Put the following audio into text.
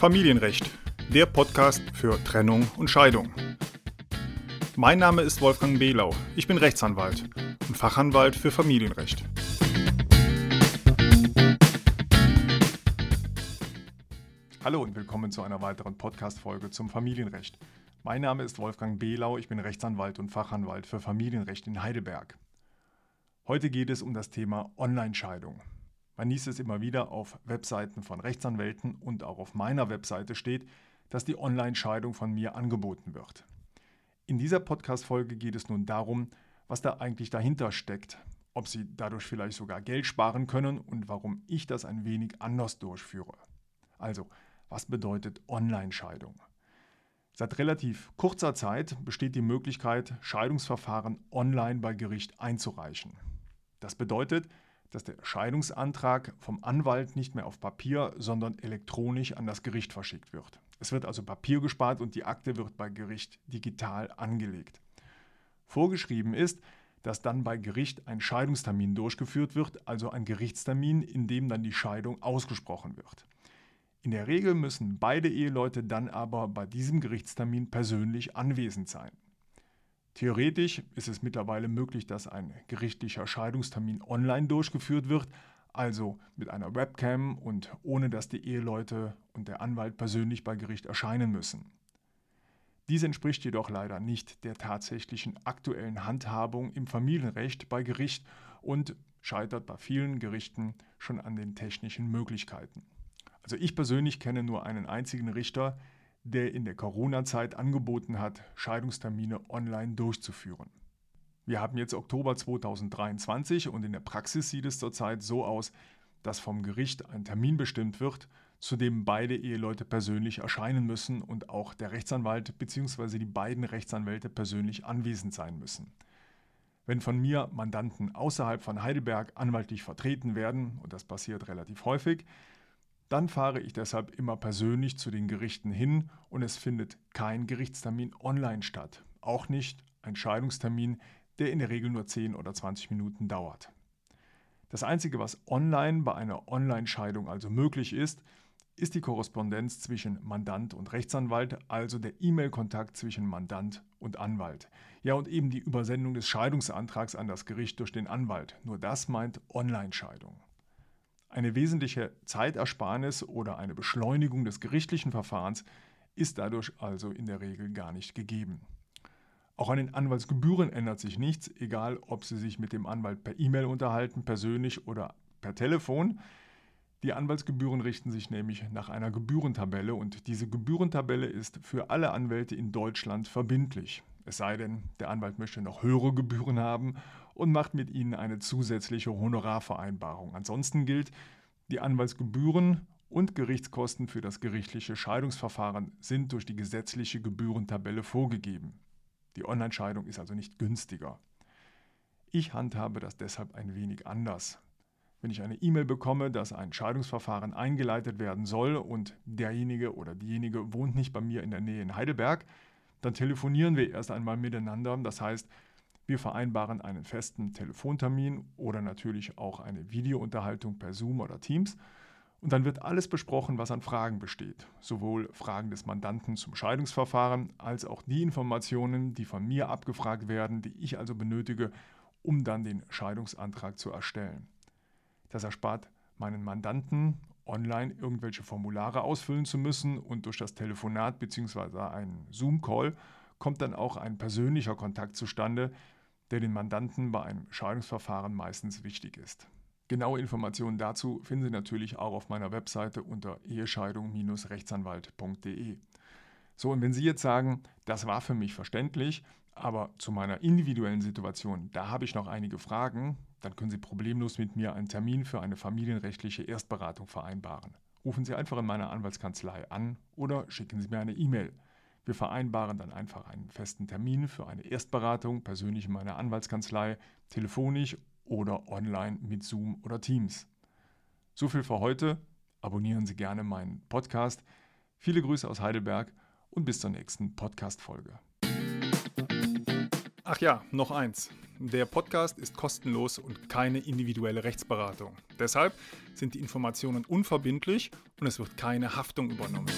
Familienrecht, der Podcast für Trennung und Scheidung. Mein Name ist Wolfgang Behlau. Ich bin Rechtsanwalt und Fachanwalt für Familienrecht. Hallo und willkommen zu einer weiteren Podcast-Folge zum Familienrecht. Mein Name ist Wolfgang Behlau, ich bin Rechtsanwalt und Fachanwalt für Familienrecht in Heidelberg. Heute geht es um das Thema Online-Scheidung. Man liest es immer wieder auf Webseiten von Rechtsanwälten und auch auf meiner Webseite steht, dass die Online-Scheidung von mir angeboten wird. In dieser Podcast-Folge geht es nun darum, was da eigentlich dahinter steckt, ob Sie dadurch vielleicht sogar Geld sparen können und warum ich das ein wenig anders durchführe. Also, was bedeutet Online-Scheidung? Seit relativ kurzer Zeit besteht die Möglichkeit, Scheidungsverfahren online bei Gericht einzureichen. Das bedeutet, dass der Scheidungsantrag vom Anwalt nicht mehr auf Papier, sondern elektronisch an das Gericht verschickt wird. Es wird also Papier gespart und die Akte wird bei Gericht digital angelegt. Vorgeschrieben ist, dass dann bei Gericht ein Scheidungstermin durchgeführt wird, also ein Gerichtstermin, in dem dann die Scheidung ausgesprochen wird. In der Regel müssen beide Eheleute dann aber bei diesem Gerichtstermin persönlich anwesend sein. Theoretisch ist es mittlerweile möglich, dass ein gerichtlicher Scheidungstermin online durchgeführt wird, also mit einer Webcam und ohne dass die Eheleute und der Anwalt persönlich bei Gericht erscheinen müssen. Dies entspricht jedoch leider nicht der tatsächlichen aktuellen Handhabung im Familienrecht bei Gericht und scheitert bei vielen Gerichten schon an den technischen Möglichkeiten. Also ich persönlich kenne nur einen einzigen Richter, der in der Corona-Zeit angeboten hat, Scheidungstermine online durchzuführen. Wir haben jetzt Oktober 2023 und in der Praxis sieht es zurzeit so aus, dass vom Gericht ein Termin bestimmt wird, zu dem beide Eheleute persönlich erscheinen müssen und auch der Rechtsanwalt bzw. die beiden Rechtsanwälte persönlich anwesend sein müssen. Wenn von mir Mandanten außerhalb von Heidelberg anwaltlich vertreten werden, und das passiert relativ häufig, dann fahre ich deshalb immer persönlich zu den Gerichten hin und es findet kein Gerichtstermin online statt. Auch nicht ein Scheidungstermin, der in der Regel nur 10 oder 20 Minuten dauert. Das Einzige, was online bei einer Online-Scheidung also möglich ist, ist die Korrespondenz zwischen Mandant und Rechtsanwalt, also der E-Mail-Kontakt zwischen Mandant und Anwalt. Ja, und eben die Übersendung des Scheidungsantrags an das Gericht durch den Anwalt. Nur das meint Online-Scheidung. Eine wesentliche Zeitersparnis oder eine Beschleunigung des gerichtlichen Verfahrens ist dadurch also in der Regel gar nicht gegeben. Auch an den Anwaltsgebühren ändert sich nichts, egal ob Sie sich mit dem Anwalt per E-Mail unterhalten, persönlich oder per Telefon. Die Anwaltsgebühren richten sich nämlich nach einer Gebührentabelle und diese Gebührentabelle ist für alle Anwälte in Deutschland verbindlich. Es sei denn, der Anwalt möchte noch höhere Gebühren haben und macht mit ihnen eine zusätzliche Honorarvereinbarung. Ansonsten gilt, die Anwaltsgebühren und Gerichtskosten für das gerichtliche Scheidungsverfahren sind durch die gesetzliche Gebührentabelle vorgegeben. Die Online-Scheidung ist also nicht günstiger. Ich handhabe das deshalb ein wenig anders. Wenn ich eine E-Mail bekomme, dass ein Scheidungsverfahren eingeleitet werden soll und derjenige oder diejenige wohnt nicht bei mir in der Nähe in Heidelberg, dann telefonieren wir erst einmal miteinander. Das heißt, wir vereinbaren einen festen Telefontermin oder natürlich auch eine Videounterhaltung per Zoom oder Teams. Und dann wird alles besprochen, was an Fragen besteht. Sowohl Fragen des Mandanten zum Scheidungsverfahren als auch die Informationen, die von mir abgefragt werden, die ich also benötige, um dann den Scheidungsantrag zu erstellen. Das erspart meinen Mandanten online irgendwelche Formulare ausfüllen zu müssen und durch das Telefonat bzw. einen Zoom-Call kommt dann auch ein persönlicher Kontakt zustande, der den Mandanten bei einem Scheidungsverfahren meistens wichtig ist. Genaue Informationen dazu finden Sie natürlich auch auf meiner Webseite unter ehescheidung-rechtsanwalt.de. So, und wenn Sie jetzt sagen, das war für mich verständlich, aber zu meiner individuellen Situation, da habe ich noch einige Fragen, dann können Sie problemlos mit mir einen Termin für eine familienrechtliche Erstberatung vereinbaren. Rufen Sie einfach in meiner Anwaltskanzlei an oder schicken Sie mir eine E-Mail. Wir vereinbaren dann einfach einen festen Termin für eine Erstberatung, persönlich in meiner Anwaltskanzlei, telefonisch oder online mit Zoom oder Teams. So viel für heute. Abonnieren Sie gerne meinen Podcast. Viele Grüße aus Heidelberg und bis zur nächsten Podcast-Folge. Ach ja, noch eins. Der Podcast ist kostenlos und keine individuelle Rechtsberatung. Deshalb sind die Informationen unverbindlich und es wird keine Haftung übernommen.